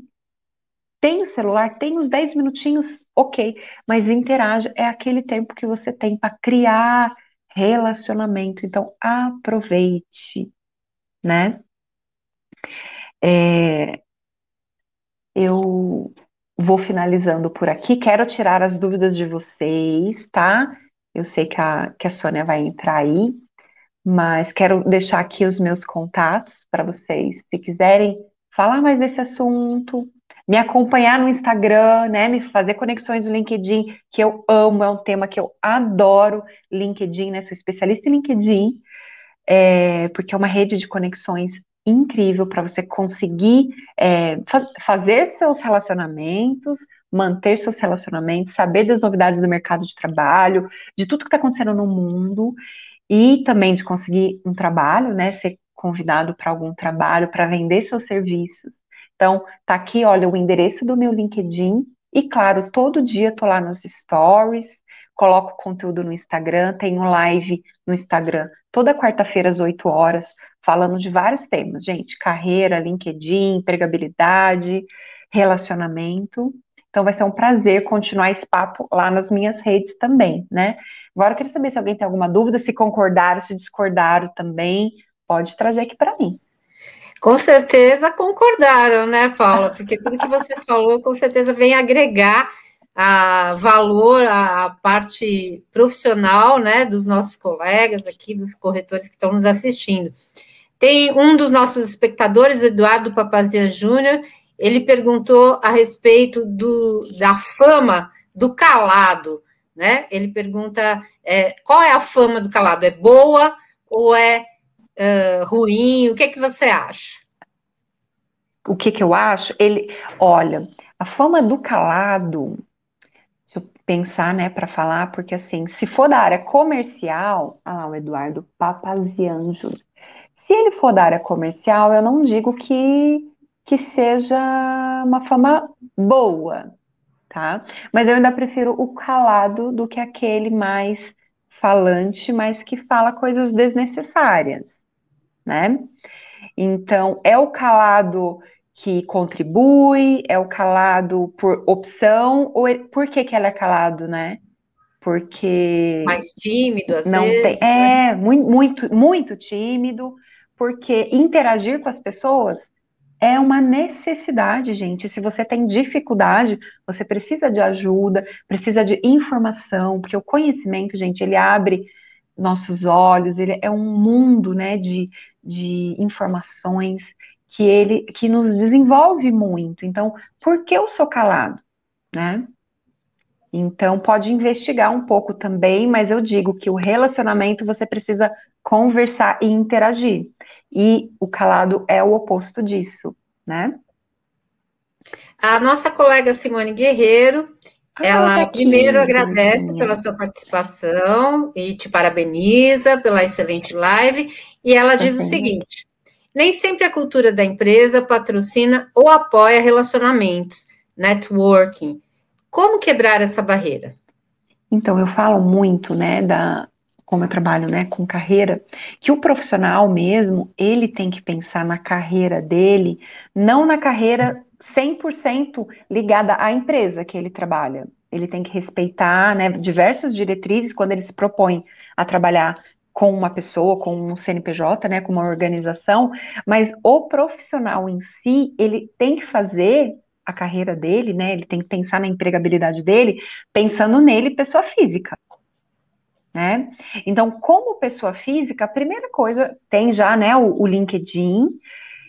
tem o celular, tem os 10 minutinhos, ok, mas interaja, é aquele tempo que você tem para criar relacionamento, então aproveite, né? É, eu vou finalizando por aqui, quero tirar as dúvidas de vocês, tá? Eu sei que a, que a Sônia vai entrar aí, mas quero deixar aqui os meus contatos para vocês, se quiserem falar mais desse assunto, me acompanhar no Instagram, né, me fazer conexões no LinkedIn, que eu amo, é um tema que eu adoro, LinkedIn, né, sou especialista em LinkedIn, é, porque é uma rede de conexões incrível para você conseguir é, faz, fazer seus relacionamentos, manter seus relacionamentos, saber das novidades do mercado de trabalho, de tudo que está acontecendo no mundo, e também de conseguir um trabalho, né, ser convidado para algum trabalho, para vender seus serviços. Então, tá aqui, olha, o endereço do meu LinkedIn. E claro, todo dia tô lá nos stories, coloco conteúdo no Instagram, tenho live no Instagram toda quarta-feira às 8 horas, falando de vários temas, gente, carreira, LinkedIn, empregabilidade, relacionamento. Então vai ser um prazer continuar esse papo lá nas minhas redes também, né? Agora eu queria saber se alguém tem alguma dúvida, se concordaram, se discordaram também, pode trazer aqui para mim. Com certeza concordaram, né, Paula? Porque tudo que você falou, com certeza, vem agregar a valor à parte profissional, né, dos nossos colegas aqui, dos corretores que estão nos assistindo. Tem um dos nossos espectadores, o Eduardo Papazia Júnior, ele perguntou a respeito do, da fama do calado, né? Ele pergunta é, qual é a fama do calado? É boa ou é uh, ruim? O que é que você acha? O que, que eu acho? Ele, olha, a fama do calado, deixa eu pensar, né, para falar, porque assim, se for da área comercial, ah lá, o Eduardo Papazianjo. Se ele for da área comercial, eu não digo que, que seja uma fama boa, tá? Mas eu ainda prefiro o calado do que aquele mais falante, mas que fala coisas desnecessárias, né? Então, é o calado que contribui, é o calado por opção, ou é, por que, que ela é calado, né? Porque. Mais tímido, às não vezes. Tem, né? é, muito, muito, muito tímido, porque interagir com as pessoas é uma necessidade, gente. Se você tem dificuldade, você precisa de ajuda, precisa de informação, porque o conhecimento, gente, ele abre nossos olhos, ele é um mundo, né, de, de informações que ele que nos desenvolve muito. Então, por que eu sou calado, né? Então, pode investigar um pouco também, mas eu digo que o relacionamento você precisa conversar e interagir. E o calado é o oposto disso, né? A nossa colega Simone Guerreiro, ah, ela tá primeiro agradece pela sua participação e te parabeniza pela excelente live. E ela diz uhum. o seguinte: nem sempre a cultura da empresa patrocina ou apoia relacionamentos, networking. Como quebrar essa barreira? Então, eu falo muito, né, da, como eu trabalho né, com carreira, que o profissional mesmo, ele tem que pensar na carreira dele, não na carreira 100% ligada à empresa que ele trabalha. Ele tem que respeitar né, diversas diretrizes quando ele se propõe a trabalhar com uma pessoa, com um CNPJ, né, com uma organização, mas o profissional em si, ele tem que fazer a carreira dele, né, ele tem que pensar na empregabilidade dele, pensando nele, pessoa física né? Então, como pessoa física, a primeira coisa tem já, né, o, o LinkedIn,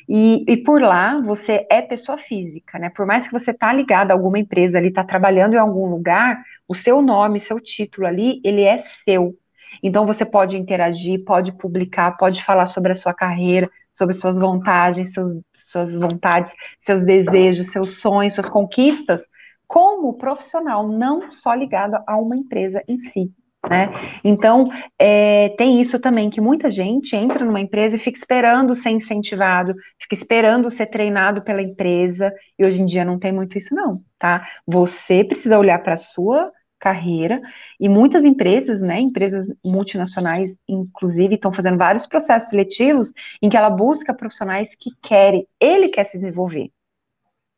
e, e, por lá você é pessoa física, né? Por mais que você tá ligado a alguma empresa ali, tá trabalhando em algum lugar, o seu nome, seu título ali, ele é seu. Então você pode interagir, pode publicar, pode falar sobre a sua carreira, sobre suas vontades, seus, suas vontades, seus desejos, seus sonhos, suas conquistas, como profissional, não só ligado a uma empresa em si. Né? Então, é, tem isso também, que muita gente entra numa empresa e fica esperando ser incentivado, fica esperando ser treinado pela empresa, e hoje em dia não tem muito isso, não, tá? Você precisa olhar para a sua carreira, e muitas empresas, né, empresas multinacionais, inclusive, estão fazendo vários processos seletivos em que ela busca profissionais que querem, ele quer se desenvolver,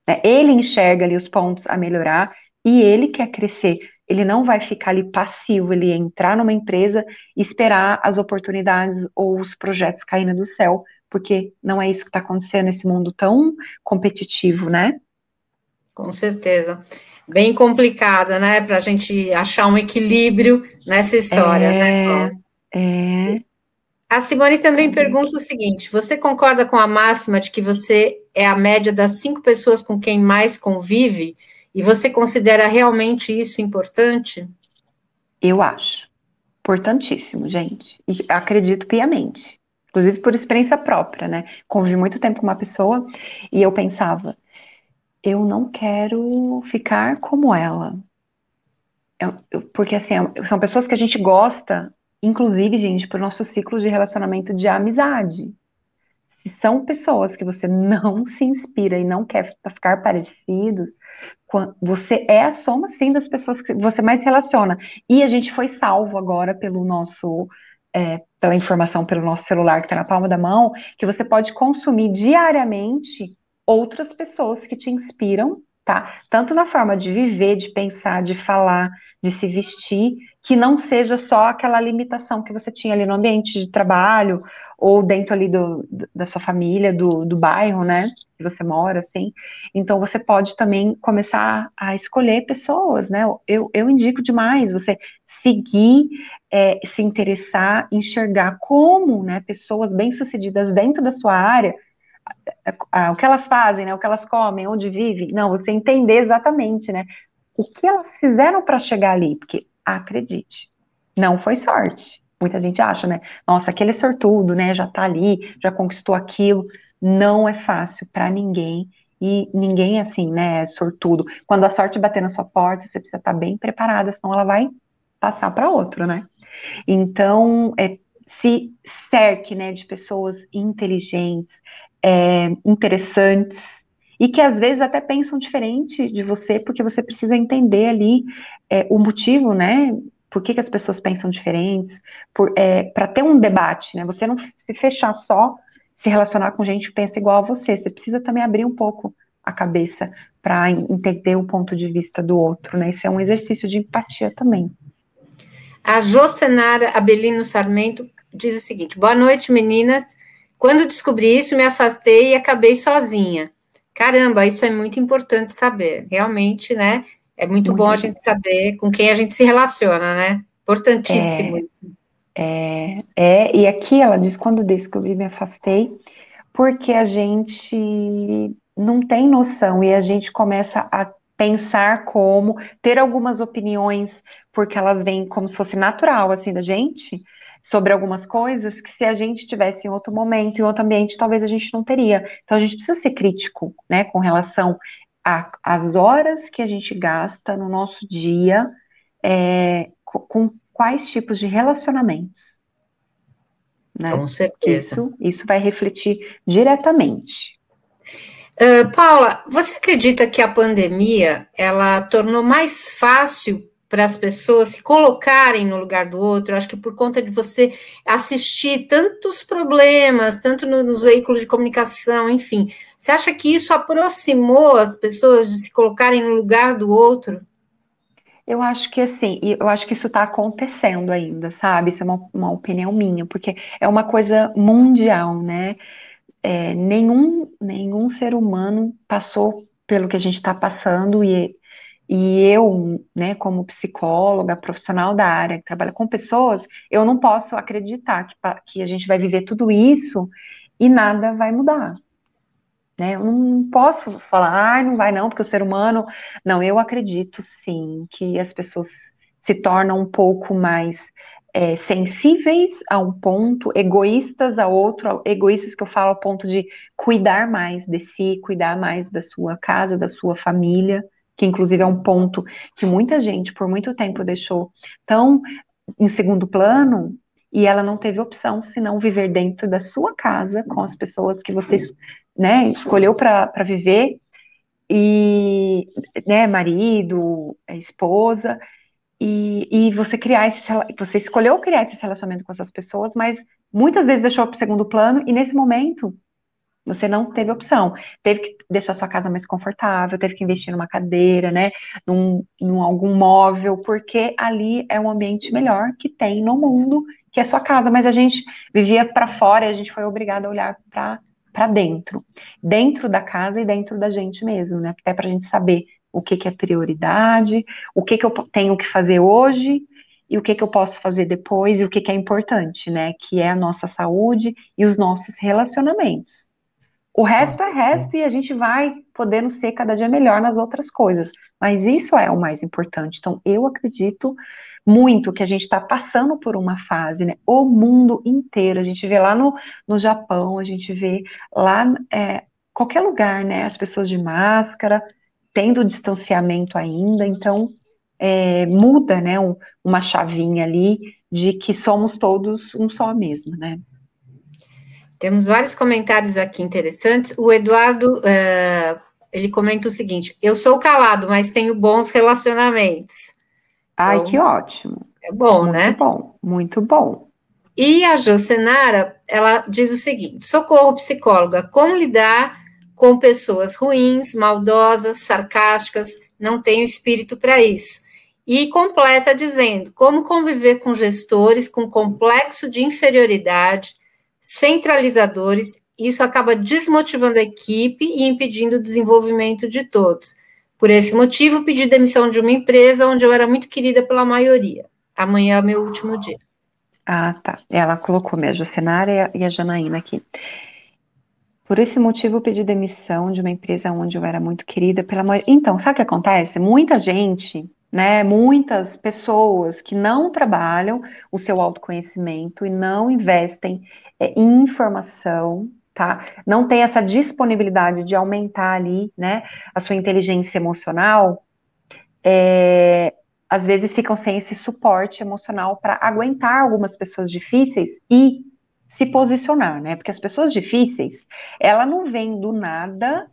né? ele enxerga ali os pontos a melhorar, e ele quer crescer ele não vai ficar ali passivo, ele entrar numa empresa e esperar as oportunidades ou os projetos caindo do céu, porque não é isso que está acontecendo nesse mundo tão competitivo, né? Com certeza. Bem complicada, né? Para a gente achar um equilíbrio nessa história, é, né? É. A Simone também pergunta o seguinte: você concorda com a máxima de que você é a média das cinco pessoas com quem mais convive? E você considera realmente isso importante? Eu acho. Importantíssimo, gente. E acredito piamente. Inclusive por experiência própria, né? Convivi muito tempo com uma pessoa e eu pensava, eu não quero ficar como ela. Eu, eu, porque, assim, são pessoas que a gente gosta, inclusive, gente, por nosso ciclo de relacionamento de amizade. Se são pessoas que você não se inspira e não quer ficar parecidos, você é a soma, sim, das pessoas que você mais relaciona. E a gente foi salvo agora pelo nosso, é, pela informação pelo nosso celular que está na palma da mão, que você pode consumir diariamente outras pessoas que te inspiram tá? Tanto na forma de viver, de pensar, de falar, de se vestir, que não seja só aquela limitação que você tinha ali no ambiente de trabalho ou dentro ali do, da sua família, do, do bairro, né, que você mora, assim. Então, você pode também começar a escolher pessoas, né, eu, eu indico demais você seguir, é, se interessar, enxergar como, né, pessoas bem-sucedidas dentro da sua área, o que elas fazem, né, o que elas comem, onde vivem, não, você entender exatamente, né, o que elas fizeram para chegar ali, porque acredite, não foi sorte. Muita gente acha, né? Nossa, aquele é sortudo, né? Já tá ali, já conquistou aquilo. Não é fácil para ninguém e ninguém assim, né, é sortudo. Quando a sorte bater na sua porta, você precisa estar tá bem preparada, senão ela vai passar para outro, né? Então, é, se cerque, né, de pessoas inteligentes, é, interessantes e que às vezes até pensam diferente de você, porque você precisa entender ali é, o motivo, né, por que, que as pessoas pensam diferentes, é, para ter um debate, né? Você não se fechar só, se relacionar com gente que pensa igual a você. Você precisa também abrir um pouco a cabeça para entender o ponto de vista do outro, né? Isso é um exercício de empatia também. A Jocenara Abelino Sarmento diz o seguinte: boa noite, meninas. Quando descobri isso, me afastei e acabei sozinha. Caramba, isso é muito importante saber. Realmente, né? É muito, muito bom a gente saber com quem a gente se relaciona, né? Importantíssimo é, isso. É, é, e aqui ela diz: quando descobri, me afastei, porque a gente não tem noção e a gente começa a pensar como, ter algumas opiniões, porque elas vêm como se fosse natural, assim, da gente, sobre algumas coisas que se a gente tivesse em outro momento, em outro ambiente, talvez a gente não teria. Então a gente precisa ser crítico, né, com relação a, as horas que a gente gasta no nosso dia é, com, com, quais tipos de relacionamentos. Né? Com certeza. Isso, isso vai refletir diretamente. Uh, Paula, você acredita que a pandemia ela tornou mais fácil para as pessoas se colocarem no lugar do outro. acho que por conta de você assistir tantos problemas, tanto no, nos veículos de comunicação, enfim, você acha que isso aproximou as pessoas de se colocarem no lugar do outro? Eu acho que assim, eu acho que isso está acontecendo ainda, sabe? Isso é uma, uma, opinião minha, porque é uma coisa mundial, né? É, nenhum, nenhum ser humano passou pelo que a gente está passando e e eu, né, como psicóloga, profissional da área, que trabalha com pessoas, eu não posso acreditar que, que a gente vai viver tudo isso e nada vai mudar. Né? Eu não posso falar, ah, não vai não, porque o ser humano. Não, eu acredito sim que as pessoas se tornam um pouco mais é, sensíveis a um ponto, egoístas a outro, egoístas que eu falo ao ponto de cuidar mais de si, cuidar mais da sua casa, da sua família que inclusive é um ponto que muita gente por muito tempo deixou tão em segundo plano e ela não teve opção senão viver dentro da sua casa com as pessoas que você né, escolheu para viver. E né, marido, esposa e, e você criar esse você escolheu criar esse relacionamento com essas pessoas, mas muitas vezes deixou para o segundo plano e nesse momento você não teve opção. Teve que deixar sua casa mais confortável, teve que investir numa cadeira, né? Num, num algum móvel, porque ali é um ambiente melhor que tem no mundo, que é sua casa. Mas a gente vivia para fora e a gente foi obrigado a olhar para para dentro, dentro da casa e dentro da gente mesmo, né? Até para a gente saber o que, que é prioridade, o que, que eu tenho que fazer hoje e o que, que eu posso fazer depois e o que, que é importante, né? Que é a nossa saúde e os nossos relacionamentos. O resto é resto e a gente vai podendo ser cada dia melhor nas outras coisas. Mas isso é o mais importante. Então, eu acredito muito que a gente está passando por uma fase, né? O mundo inteiro. A gente vê lá no, no Japão, a gente vê lá é, qualquer lugar, né? As pessoas de máscara, tendo distanciamento ainda. Então, é, muda, né? Um, uma chavinha ali de que somos todos um só mesmo, né? Temos vários comentários aqui interessantes. O Eduardo, uh, ele comenta o seguinte: eu sou calado, mas tenho bons relacionamentos. Ai, então, que ótimo. É bom, muito né? Muito bom, muito bom. E a Josenara, ela diz o seguinte: socorro psicóloga, como lidar com pessoas ruins, maldosas, sarcásticas, não tenho espírito para isso. E completa dizendo como conviver com gestores com complexo de inferioridade, centralizadores, isso acaba desmotivando a equipe e impedindo o desenvolvimento de todos. Por esse motivo, pedi demissão de uma empresa onde eu era muito querida pela maioria. Amanhã é meu último dia. Ah, tá. Ela colocou mesmo a Senara e a Janaína aqui. Por esse motivo, pedi demissão de uma empresa onde eu era muito querida pela maioria. Então, sabe o que acontece? Muita gente, né? Muitas pessoas que não trabalham o seu autoconhecimento e não investem é, informação, tá? Não tem essa disponibilidade de aumentar ali, né? A sua inteligência emocional. É, às vezes ficam sem esse suporte emocional para aguentar algumas pessoas difíceis e se posicionar, né? Porque as pessoas difíceis, ela não vem do nada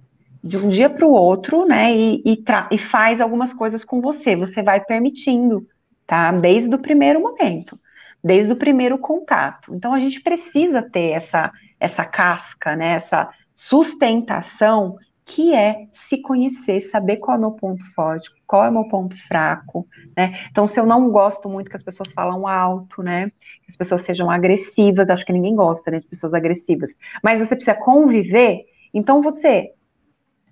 de um dia para o outro, né? E, e, e, faz algumas coisas com você. Você vai permitindo, tá? Desde o primeiro momento, desde o primeiro contato. Então a gente precisa ter essa essa casca, né? Essa sustentação que é se conhecer, saber qual é o meu ponto forte, qual é o meu ponto fraco, né? Então, se eu não gosto muito que as pessoas falam alto, né? Que as pessoas sejam agressivas, acho que ninguém gosta, né, de pessoas agressivas. Mas você precisa conviver, então você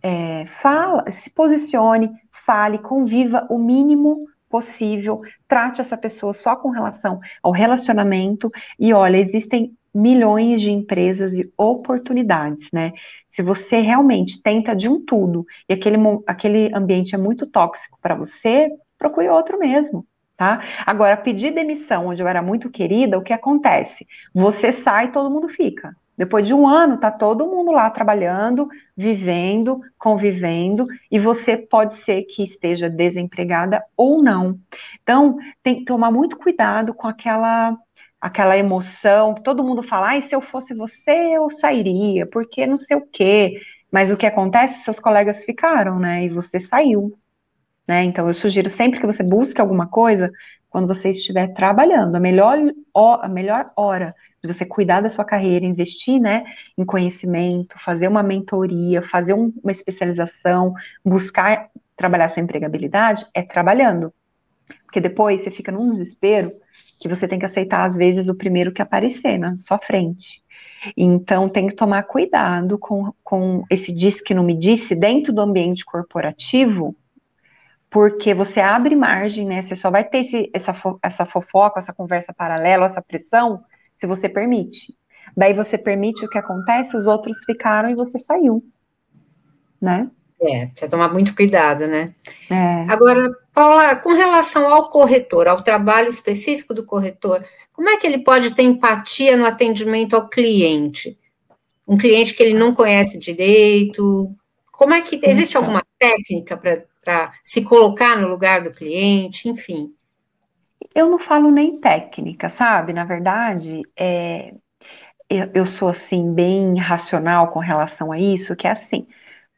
é, fala, se posicione, fale, conviva o mínimo possível, trate essa pessoa só com relação ao relacionamento e olha, existem milhões de empresas e oportunidades, né? Se você realmente tenta de um tudo e aquele, aquele ambiente é muito tóxico para você, procure outro mesmo, tá? Agora, pedir demissão onde eu era muito querida, o que acontece? Você sai todo mundo fica. Depois de um ano, tá todo mundo lá trabalhando, vivendo, convivendo, e você pode ser que esteja desempregada ou não. Então, tem que tomar muito cuidado com aquela aquela emoção, que todo mundo fala, ai, se eu fosse você, eu sairia, porque não sei o quê. Mas o que acontece? Seus colegas ficaram, né? E você saiu. Né? Então, eu sugiro sempre que você busque alguma coisa quando você estiver trabalhando. A melhor, a melhor hora de você cuidar da sua carreira, investir né, em conhecimento, fazer uma mentoria, fazer um, uma especialização, buscar trabalhar sua empregabilidade, é trabalhando. Porque depois você fica num desespero que você tem que aceitar, às vezes, o primeiro que aparecer na sua frente. Então, tem que tomar cuidado com, com esse diz que não me disse dentro do ambiente corporativo, porque você abre margem, né? Você só vai ter esse, essa, essa fofoca, essa conversa paralela, essa pressão, se você permite. Daí você permite o que acontece, os outros ficaram e você saiu, né? É, precisa tomar muito cuidado, né? É. Agora, Paula, com relação ao corretor, ao trabalho específico do corretor, como é que ele pode ter empatia no atendimento ao cliente? Um cliente que ele não conhece direito, como é que existe então. alguma técnica para se colocar no lugar do cliente, enfim? Eu não falo nem técnica, sabe? Na verdade, é, eu, eu sou assim bem racional com relação a isso, que é assim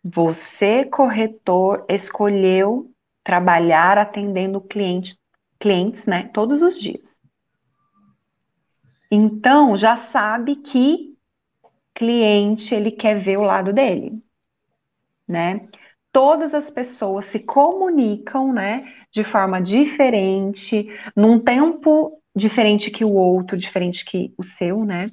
você, corretor, escolheu trabalhar atendendo cliente, clientes, né, todos os dias. Então, já sabe que cliente ele quer ver o lado dele, né? Todas as pessoas se comunicam, né, de forma diferente, num tempo diferente que o outro, diferente que o seu, né?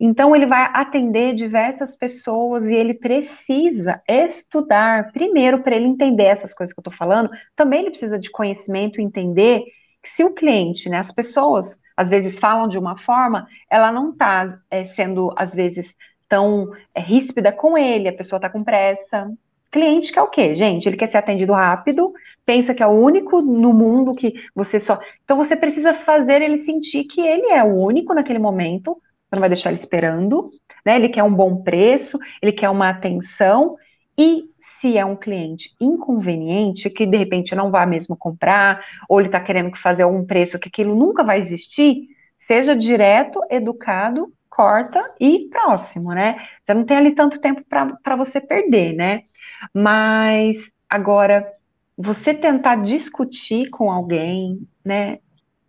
Então, ele vai atender diversas pessoas e ele precisa estudar, primeiro, para ele entender essas coisas que eu estou falando, também ele precisa de conhecimento, entender que se o cliente, né, as pessoas, às vezes falam de uma forma, ela não está é, sendo, às vezes, tão é, ríspida com ele, a pessoa está com pressa. Cliente que é o quê, gente? Ele quer ser atendido rápido, pensa que é o único no mundo que você só. Então você precisa fazer ele sentir que ele é o único naquele momento, você não vai deixar ele esperando, né? Ele quer um bom preço, ele quer uma atenção, e se é um cliente inconveniente, que de repente não vai mesmo comprar, ou ele está querendo fazer algum preço que aquilo nunca vai existir, seja direto, educado, corta e próximo, né? Você não tem ali tanto tempo para você perder, né? Mas agora, você tentar discutir com alguém, né?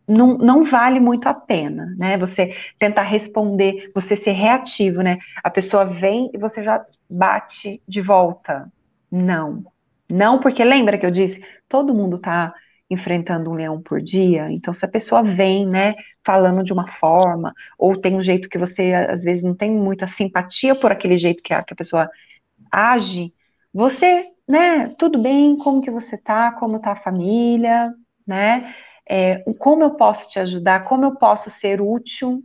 não, não vale muito a pena, né? Você tentar responder, você ser reativo, né? A pessoa vem e você já bate de volta. Não. Não, porque lembra que eu disse, todo mundo tá enfrentando um leão por dia, então se a pessoa vem, né, falando de uma forma, ou tem um jeito que você às vezes não tem muita simpatia por aquele jeito que a, que a pessoa age, você, né, tudo bem, como que você tá, como tá a família, né, é, como eu posso te ajudar, como eu posso ser útil.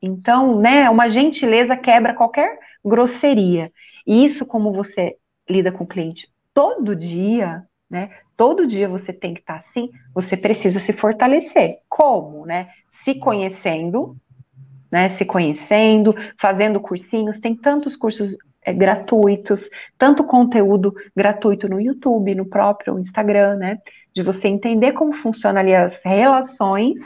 Então, né, uma gentileza quebra qualquer grosseria. E isso, como você lida com o cliente todo dia, né? Todo dia você tem que estar assim, você precisa se fortalecer. Como, né? Se conhecendo, né? Se conhecendo, fazendo cursinhos, tem tantos cursos é, gratuitos, tanto conteúdo gratuito no YouTube, no próprio Instagram, né? De você entender como funcionam ali as relações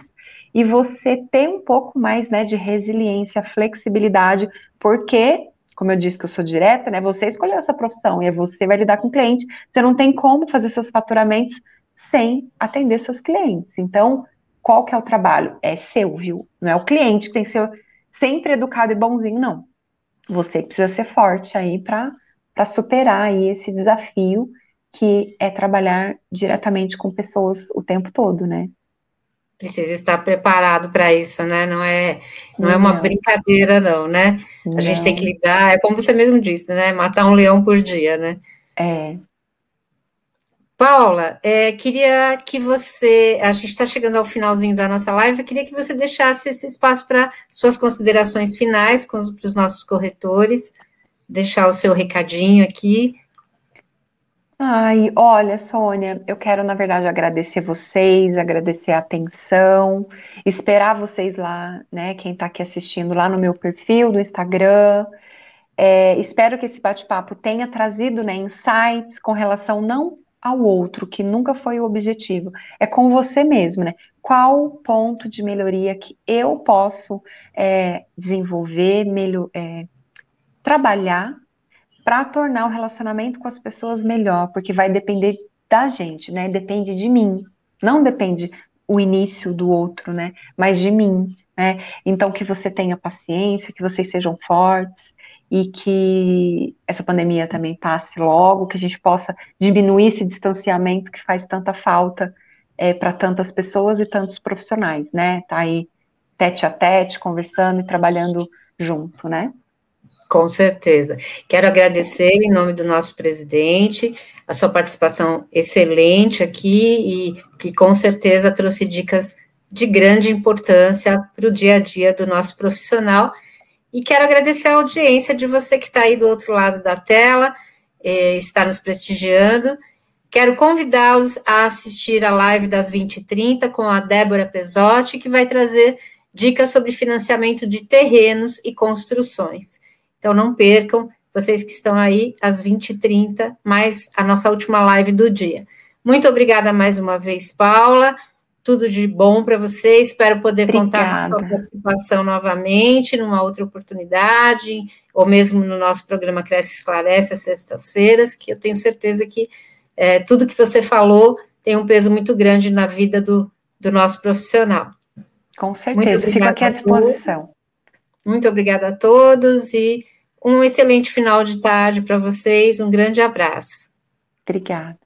e você ter um pouco mais, né, de resiliência, flexibilidade, porque, como eu disse que eu sou direta, né? Você escolheu essa profissão e você vai lidar com cliente, você não tem como fazer seus faturamentos sem atender seus clientes. Então, qual que é o trabalho? É seu, viu? Não é o cliente que tem que ser sempre educado e bonzinho, não você precisa ser forte aí para superar aí esse desafio que é trabalhar diretamente com pessoas o tempo todo, né? Precisa estar preparado para isso, né? Não é, não, não, é uma brincadeira, não, né? Não. A gente tem que lidar, é como você mesmo disse, né? Matar um leão por dia, né? É. Paula, é, queria que você. A gente está chegando ao finalzinho da nossa live, queria que você deixasse esse espaço para suas considerações finais para os nossos corretores, deixar o seu recadinho aqui. Ai, olha, Sônia, eu quero, na verdade, agradecer vocês, agradecer a atenção, esperar vocês lá, né? Quem está aqui assistindo lá no meu perfil do Instagram. É, espero que esse bate-papo tenha trazido né, insights com relação não ao outro, que nunca foi o objetivo, é com você mesmo, né? Qual ponto de melhoria que eu posso é, desenvolver, melhor, é, trabalhar para tornar o relacionamento com as pessoas melhor, porque vai depender da gente, né? Depende de mim, não depende o início do outro, né? Mas de mim, né? Então que você tenha paciência, que vocês sejam fortes, e que essa pandemia também passe logo, que a gente possa diminuir esse distanciamento que faz tanta falta é, para tantas pessoas e tantos profissionais, né? Tá aí tete a tete, conversando e trabalhando junto, né? Com certeza. Quero agradecer em nome do nosso presidente a sua participação excelente aqui e que com certeza trouxe dicas de grande importância para o dia a dia do nosso profissional e quero agradecer a audiência de você que está aí do outro lado da tela, eh, está nos prestigiando. Quero convidá-los a assistir a live das 20h30 com a Débora Pesotti, que vai trazer dicas sobre financiamento de terrenos e construções. Então, não percam, vocês que estão aí, às 20h30, mais a nossa última live do dia. Muito obrigada mais uma vez, Paula tudo de bom para você. Espero poder Obrigada. contar com a sua participação novamente, numa outra oportunidade, ou mesmo no nosso programa Cresce Esclarece, às sextas-feiras, que eu tenho certeza que é, tudo que você falou tem um peso muito grande na vida do, do nosso profissional. Com certeza, fico aqui à disposição. Muito obrigada a todos e um excelente final de tarde para vocês. Um grande abraço. Obrigada.